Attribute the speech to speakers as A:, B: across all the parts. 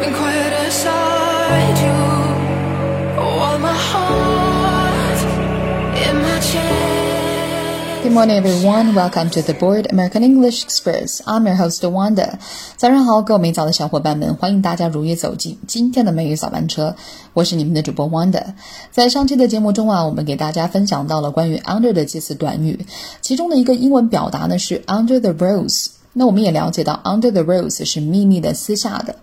A: Good morning, everyone. Welcome to the Board American English Express. I'm your host Wanda. 早上好，各位美早的小伙伴们，欢迎大家如约走进今天的美语早班车。我是你们的主播 Wanda。在上期的节目中啊，我们给大家分享到了关于 under 的介词短语，其中的一个英文表达呢是 under the rose。那我们也了解到，under the rose 是秘密的、私下的。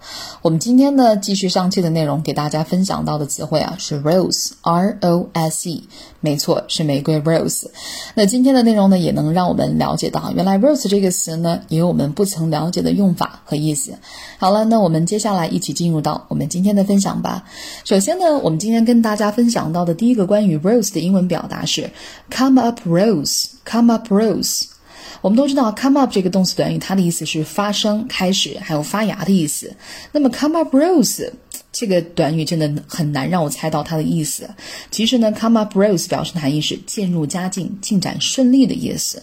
A: 我们今天呢，继续上期的内容，给大家分享到的词汇啊是 rose，r o s e，没错，是玫瑰 rose。那今天的内容呢，也能让我们了解到，原来 rose 这个词呢，也有我们不曾了解的用法和意思。好了，那我们接下来一起进入到我们今天的分享吧。首先呢，我们今天跟大家分享到的第一个关于 rose 的英文表达是 come up rose，come up rose。我们都知道，come up 这个动词短语，它的意思是发生、开始，还有发芽的意思。那么，come up rose 这个短语真的很难让我猜到它的意思。其实呢，come up rose 表示的含义是渐入佳境、进展顺利的意思。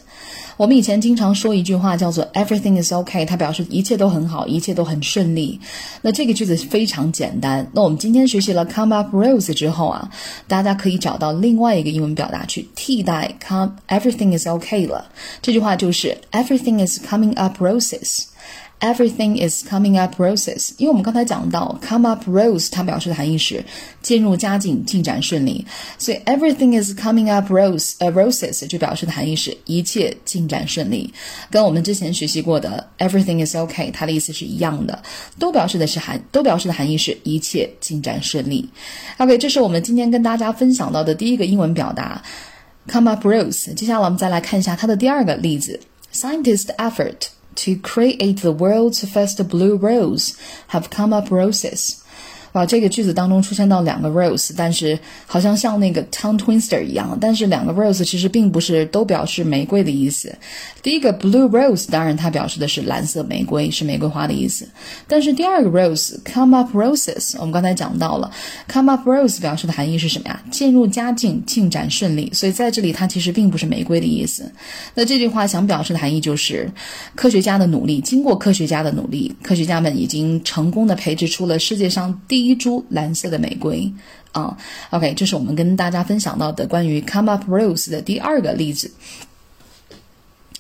A: 我们以前经常说一句话叫做 “everything is ok"，它表示一切都很好，一切都很顺利。那这个句子非常简单。那我们今天学习了 “come up roses" 之后啊，大家可以找到另外一个英文表达去替代 “come everything is ok" 了。这句话就是 “everything is coming up roses”。Everything is coming up roses，因为我们刚才讲到 come up rose，它表示的含义是渐入佳境、进展顺利，所以 everything is coming up rose，呃 roses 就表示的含义是一切进展顺利，跟我们之前学习过的 everything is okay，它的意思是一样的，都表示的是含，都表示的含义是一切进展顺利。OK，这是我们今天跟大家分享到的第一个英文表达 come up rose。接下来我们再来看一下它的第二个例子，scientist effort。To create the world's first blue rose have come up roses. 哇，这个句子当中出现到两个 rose，但是好像像那个 tongue twister 一样，但是两个 rose 其实并不是都表示玫瑰的意思。第一个 blue rose 当然它表示的是蓝色玫瑰，是玫瑰花的意思。但是第二个 rose come up roses，我们刚才讲到了 come up rose 表示的含义是什么呀？渐入佳境，进展顺利。所以在这里它其实并不是玫瑰的意思。那这句话想表示的含义就是科学家的努力，经过科学家的努力，科学家们已经成功的培植出了世界上第一株蓝色的玫瑰啊，OK，这是我们跟大家分享到的关于 come up rose 的第二个例子。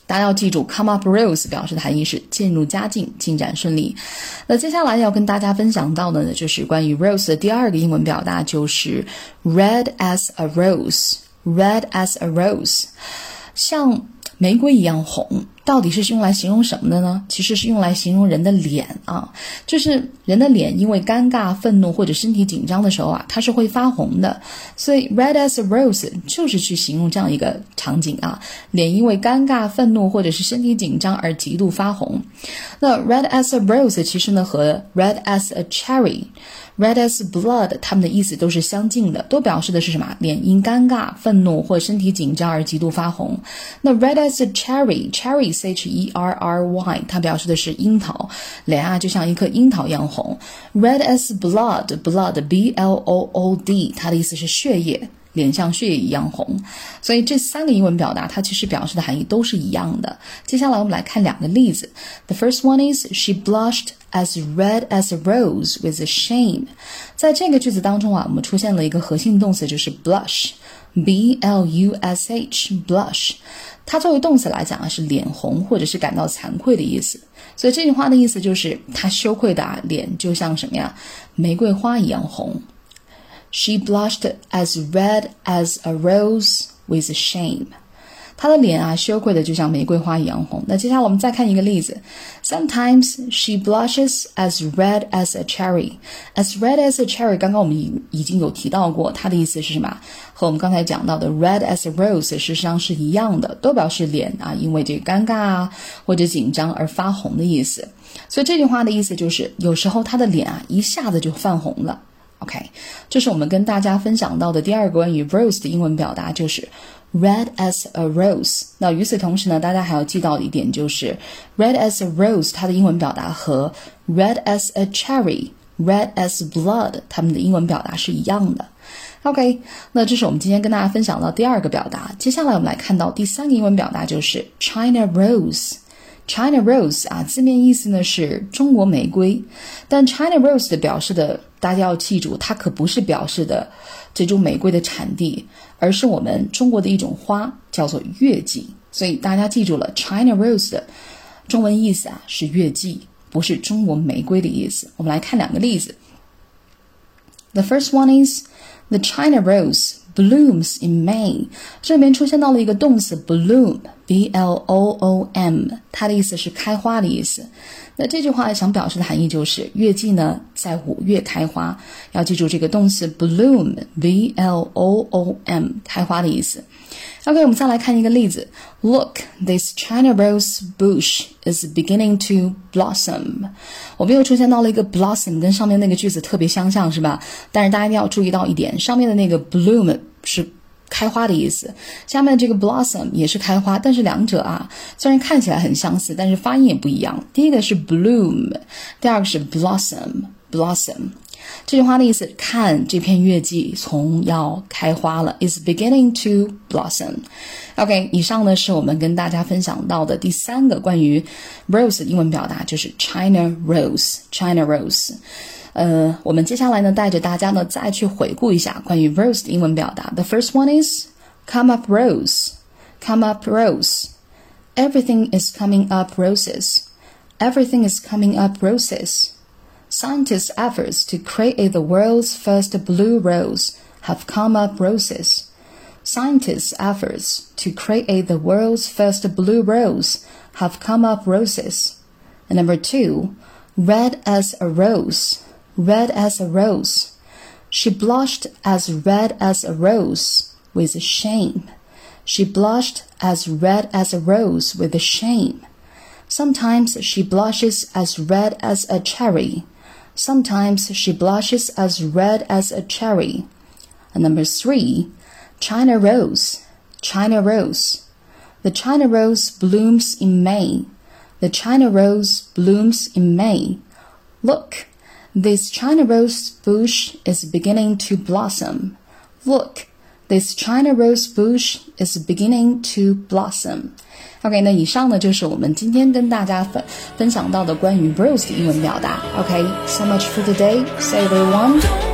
A: 大家要记住，come up rose 表示的含义是渐入佳境、进展顺利。那接下来要跟大家分享到的呢，就是关于 rose 的第二个英文表达，就是 red as a rose，red as a rose，像玫瑰一样红。到底是用来形容什么的呢？其实是用来形容人的脸啊，就是人的脸因为尴尬、愤怒或者身体紧张的时候啊，它是会发红的。所以 red as a rose 就是去形容这样一个场景啊，脸因为尴尬、愤怒或者是身体紧张而极度发红。那 red as a rose 其实呢和 red as a cherry。Red as blood，它们的意思都是相近的，都表示的是什么？脸因尴尬、愤怒或身体紧张而极度发红。那 red as cherry，cherry，c h e r r y，它表示的是樱桃，脸啊就像一颗樱桃一样红。Red as blood，blood，b l o o d，它的意思是血液。脸像血液一样红，所以这三个英文表达它其实表示的含义都是一样的。接下来我们来看两个例子。The first one is she blushed as red as a rose with a shame。在这个句子当中啊，我们出现了一个核心动词，就是 blush，b l u s h，blush。它作为动词来讲啊，是脸红或者是感到惭愧的意思。所以这句话的意思就是她羞愧的啊，脸就像什么呀，玫瑰花一样红。She blushed as red as a rose with shame. 她的脸啊，羞愧的就像玫瑰花一样红。那接下来我们再看一个例子。Sometimes she blushes as red as a cherry. As red as a cherry，刚刚我们已已经有提到过，它的意思是什么？和我们刚才讲到的 red as a rose 事实上是一样的，都表示脸啊，因为这个尴尬啊或者紧张而发红的意思。所以这句话的意思就是，有时候她的脸啊，一下子就泛红了。OK，这是我们跟大家分享到的第二个关于 rose 的英文表达，就是 red as a rose。那与此同时呢，大家还要记到一点，就是 red as a rose 它的英文表达和 red as a cherry、red as blood 它们的英文表达是一样的。OK，那这是我们今天跟大家分享到第二个表达。接下来我们来看到第三个英文表达，就是 China rose。China Rose 啊，字面意思呢是中国玫瑰，但 China Rose 的表示的，大家要记住，它可不是表示的这种玫瑰的产地，而是我们中国的一种花，叫做月季。所以大家记住了，China Rose 的中文意思啊是月季，不是中国玫瑰的意思。我们来看两个例子。The first one is the China Rose blooms in May。这里面出现到了一个动词 bloom，b l o o m，它的意思是开花的意思。那这句话想表示的含义就是月季呢在五月开花。要记住这个动词 bloom，b l o o m，开花的意思。OK，我们再来看一个例子。Look, this China rose bush is beginning to blossom。我们又出现到了一个 blossom，跟上面那个句子特别相像，是吧？但是大家一定要注意到一点，上面的那个 bloom 是开花的意思，下面这个 blossom 也是开花，但是两者啊，虽然看起来很相似，但是发音也不一样。第一个是 bloom，第二个是 blossom，blossom。这句话的意思，看这片月季从要开花了，is beginning to blossom。OK，以上呢是我们跟大家分享到的第三个关于 rose 的英文表达，就是 China rose，China rose。呃，我们接下来呢带着大家呢再去回顾一下关于 rose 的英文表达。The first one is come up rose，come up rose。Everything is coming up roses. Everything is coming up roses. Scientists' efforts to create the world's first blue rose have come up roses. Scientists' efforts to create the world's first blue rose have come up roses. And number two, red as a rose, red as a rose. She blushed as red as a rose with shame. She blushed as red as a rose with shame. Sometimes she blushes as red as a cherry. Sometimes she blushes as red as a cherry. And number three, China rose, China rose. The China rose blooms in May. The China rose blooms in May. Look, this China rose bush is beginning to blossom. Look, this China rose bush is beginning to blossom. OK，那以上呢就是我们今天跟大家分分享到的关于 Bruce 的英文表达。OK，so、much for today. Say everyone.